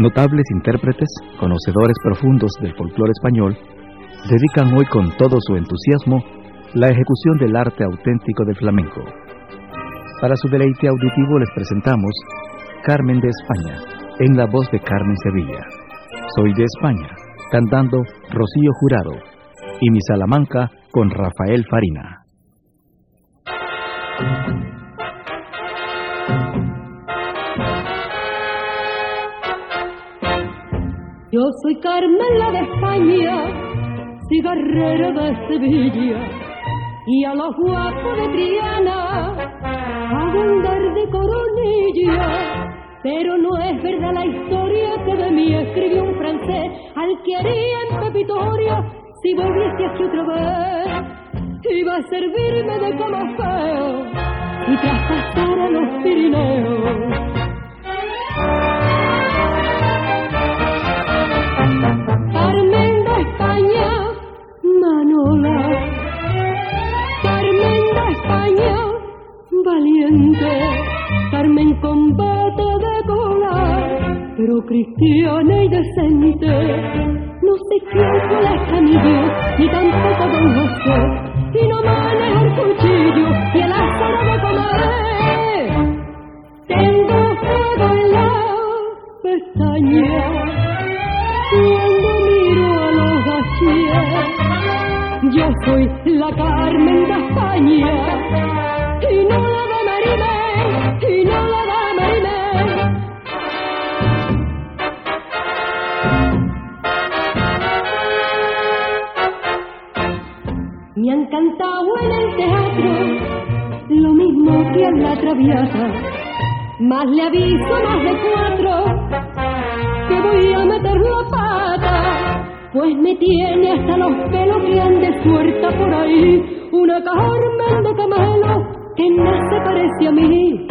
Notables intérpretes, conocedores profundos del folclore español, dedican hoy con todo su entusiasmo la ejecución del arte auténtico del flamenco. Para su deleite auditivo les presentamos Carmen de España, en la voz de Carmen Sevilla. Soy de España, cantando Rocío Jurado, y mi Salamanca con Rafael Farina. Soy Carmen la de España, cigarrera de Sevilla, y a los guapos de Triana hago andar de coronilla. Pero no es verdad la historia que de mí escribió un francés al que haría en Pepitoria si volviese aquí otra vez. Iba a servirme de como feo y traspasar a los Pirineos. Carmen de España, valiente, Carmen combate de colar, pero cristiana y decente. No sé quién fue la Camillo, ni tampoco Don José, y no maneja el cuchillo y el azar de comer. Tengo fuego en la pestaña, Yo soy la Carmen de España y no la de Marimé, y no la de Marimé. Me han cantado en el teatro lo mismo que en la traviata, más le aviso más de cuatro que voy a meter la pata pues me tiene hasta los pelos que de suelta por ahí una Carmen de camelo que no se parece a mí.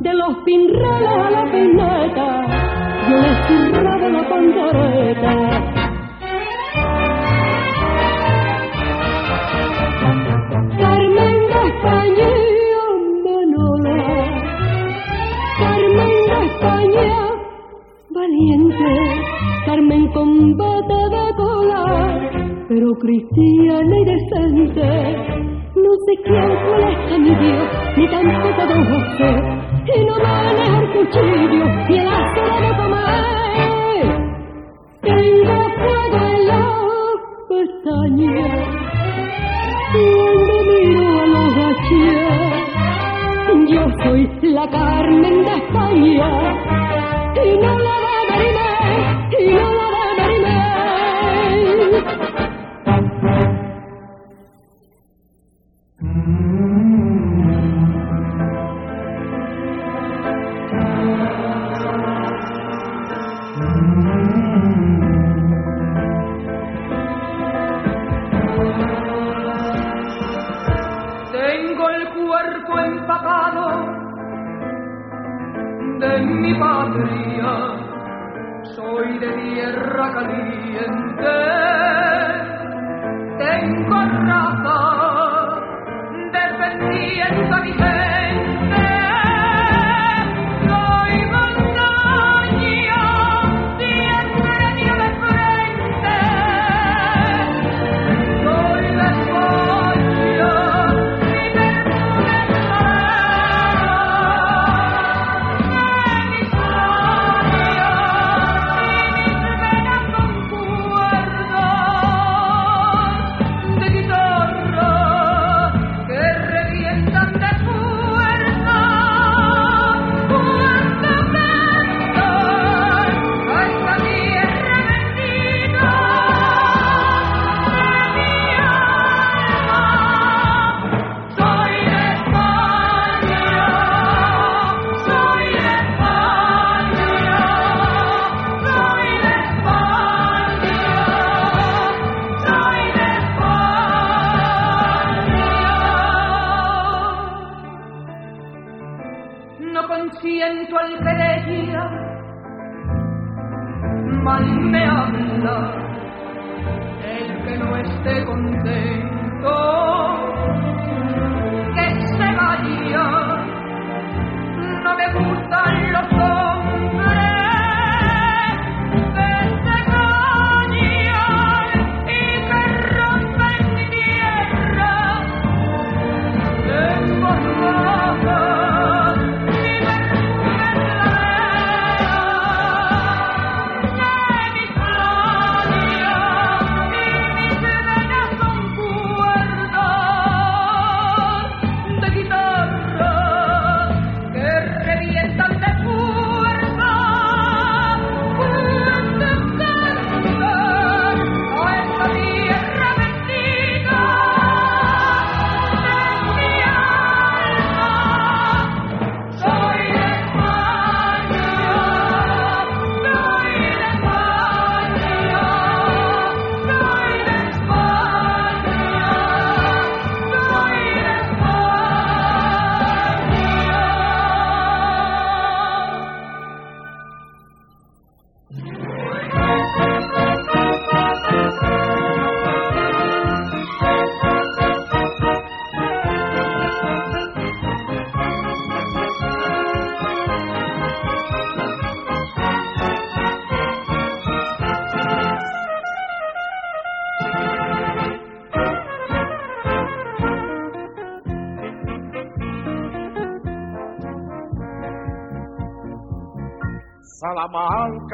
De los pinreles a la peineta, yo le de la pantoreta. Carmen de España, Manola, Carmen de España, valiente, Carmen con pero cristiana y decente. No sé quién molesta mi Dios, ni tampoco don José, y no maneja el cuchillo y el acero de comer. Tengo fuego en la pestaña, cuando miro a los gachías, yo soy la Carmen de España, y no la No consiento alterería, mal me habla el que no esté contento.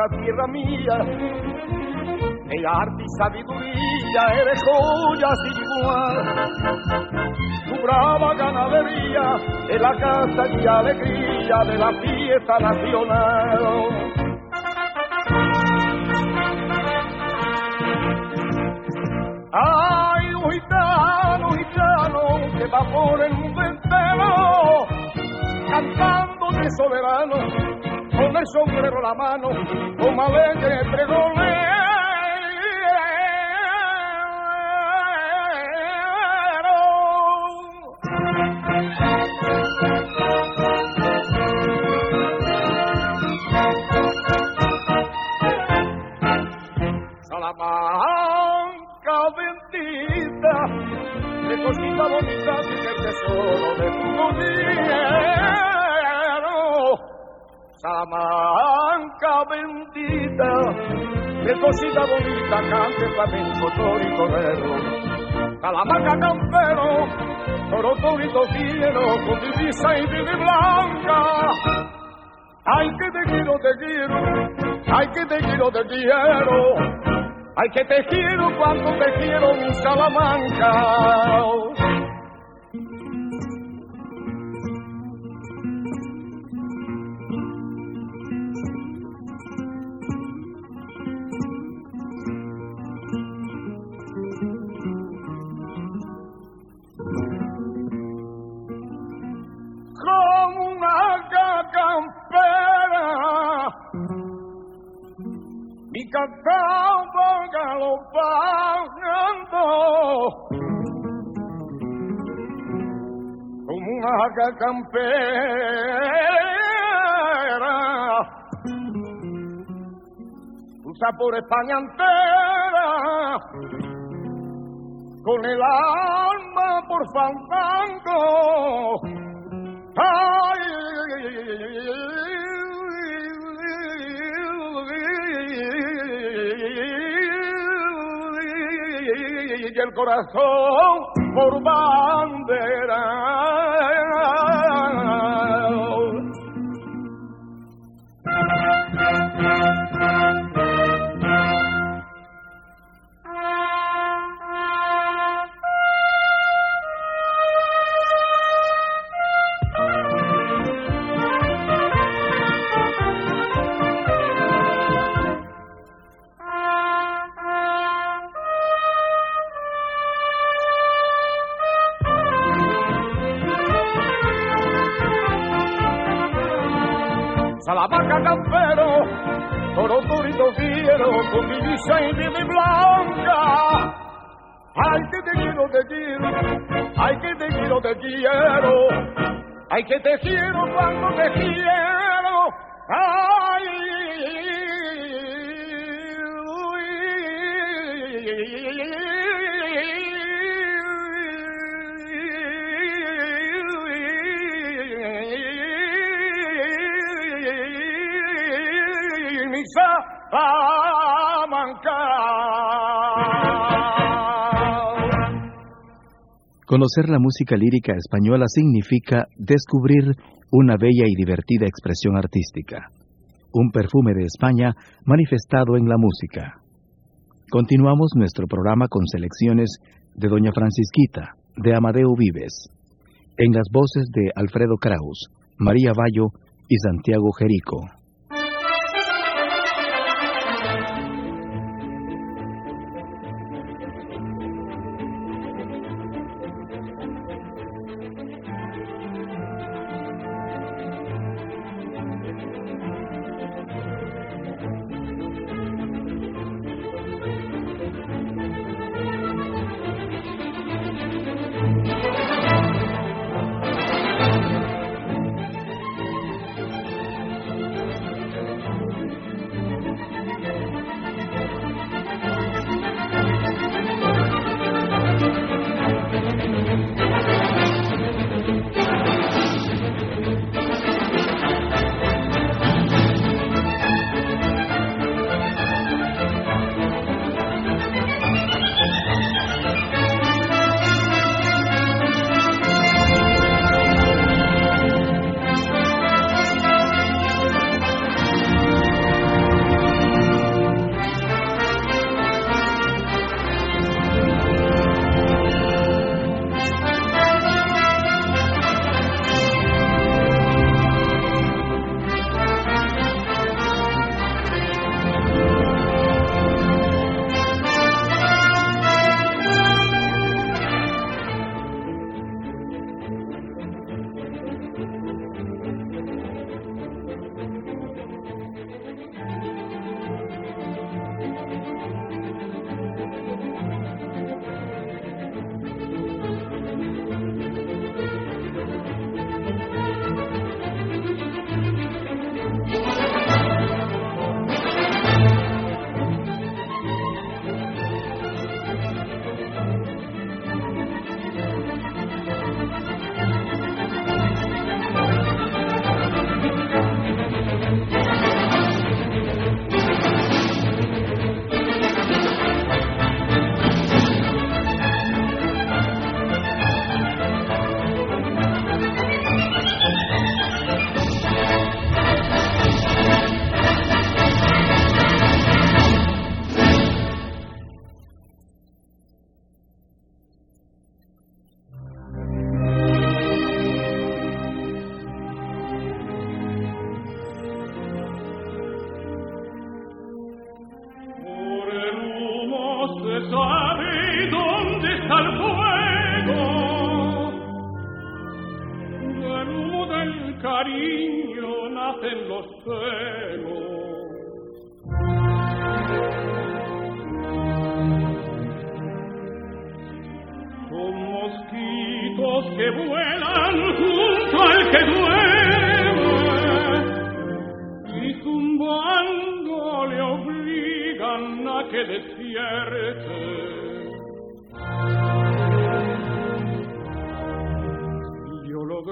Tierra mía, de arte y sabiduría eres joya sin igual. Tu brava ganadería es la casa y alegría de la fiesta nacional. Ay, un gitano, gitano, que va por el mundo entero, cantando de soberano el sombrero la mano, como alegre pregolero. Salamanca bendita, de cosita bonita, que el tesoro de tu vida. Salamanca bendita, qué cosita bonita, cante flamenco, toro y torero. Salamanca campero, toro, quiero, con divisa y vida blanca. Ay, que te quiero, te quiero, ay, que te quiero, te quiero. Ay, que te quiero cuando te quiero, mi Salamanca. Campera usa por España entera con el alma por fandango ay, y el corazón por bandera. soy Blanca. Ay, que te quiero, te quiero. Ay, que te quiero, te quiero. Ay, que te quiero cuando te quiero. Ay. Ah. Conocer la música lírica española significa descubrir una bella y divertida expresión artística, un perfume de España manifestado en la música. Continuamos nuestro programa con selecciones de Doña Francisquita, de Amadeo Vives, en las voces de Alfredo Kraus, María Bayo y Santiago Jerico.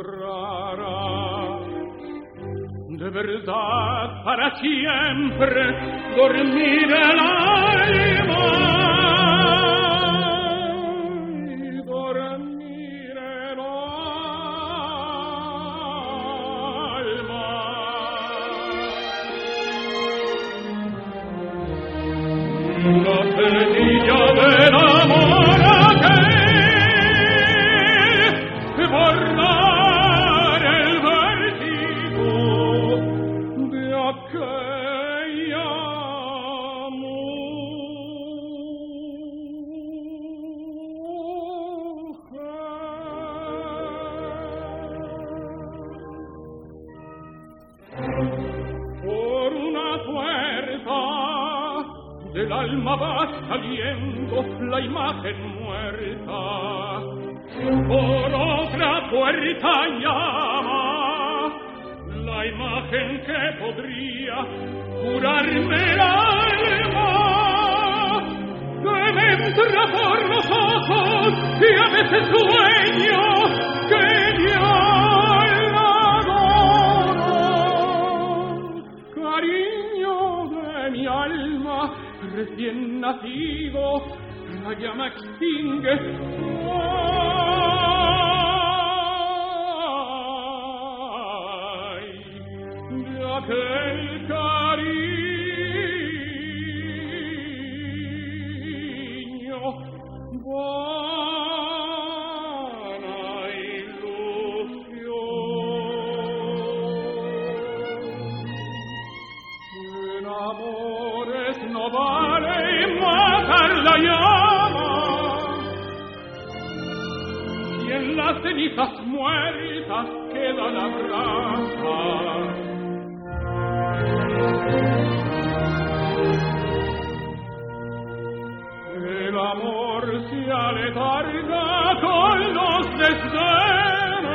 rara. De verdad para siempre dormirá por otra puerta llama la imagen que podría curarme el alma. Que me entra por los ojos y a veces sueño que yo la adoro cariño de mi alma recién nacido la llama extingue aquel cariño. Vana ilusión. En amores no vale matar la llama. Y en las cenizas muertas queda la brasa. El amor se aletarga con los desdénes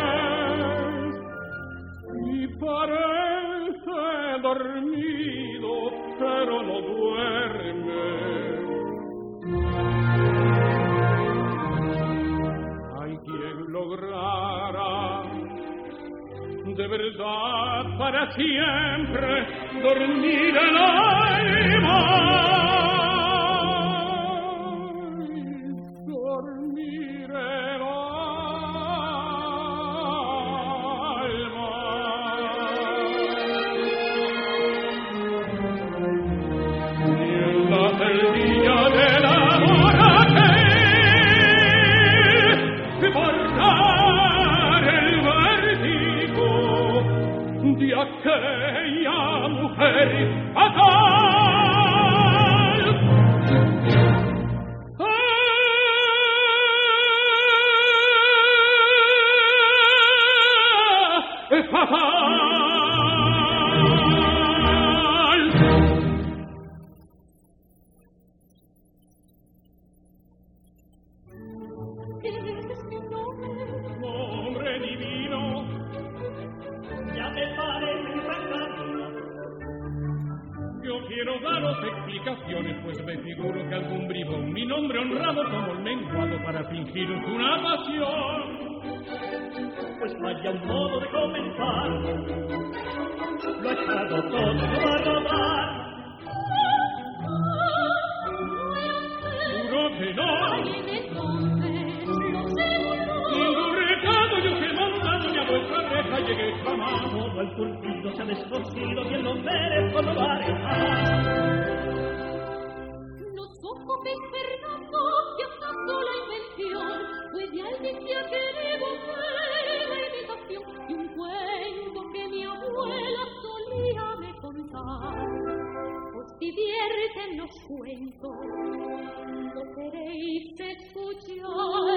y parece dormido, pero no duerme. Hay quien logrará de verdad para siempre. dormire l'anima reclamado, el pulpito se ha descosido y el hombre no va a dejar. Los ojos de Fernando, que acaso la invención, fue de alguien que ha querido ver la imitación de un cuento que mi abuela solía me contar. Os divierten los cuentos, lo queréis escuchar.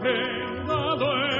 prendado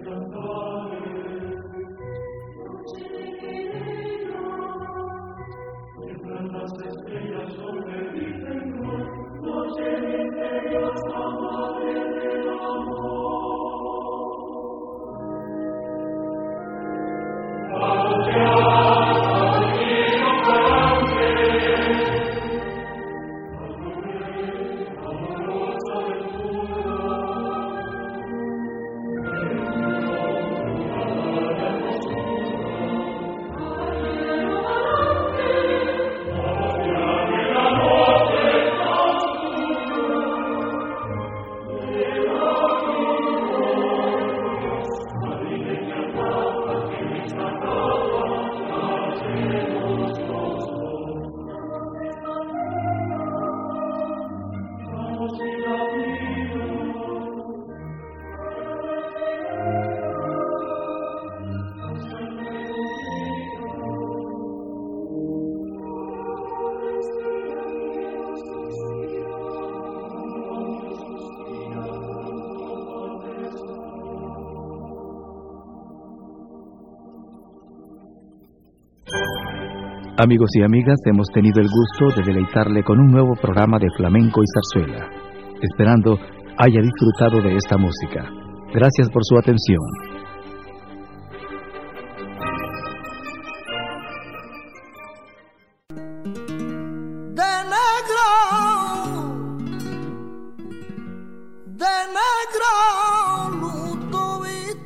Gracias. Amigos y amigas, hemos tenido el gusto de deleitarle con un nuevo programa de flamenco y zarzuela, esperando haya disfrutado de esta música. Gracias por su atención.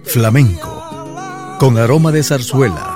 Flamenco, con aroma de zarzuela.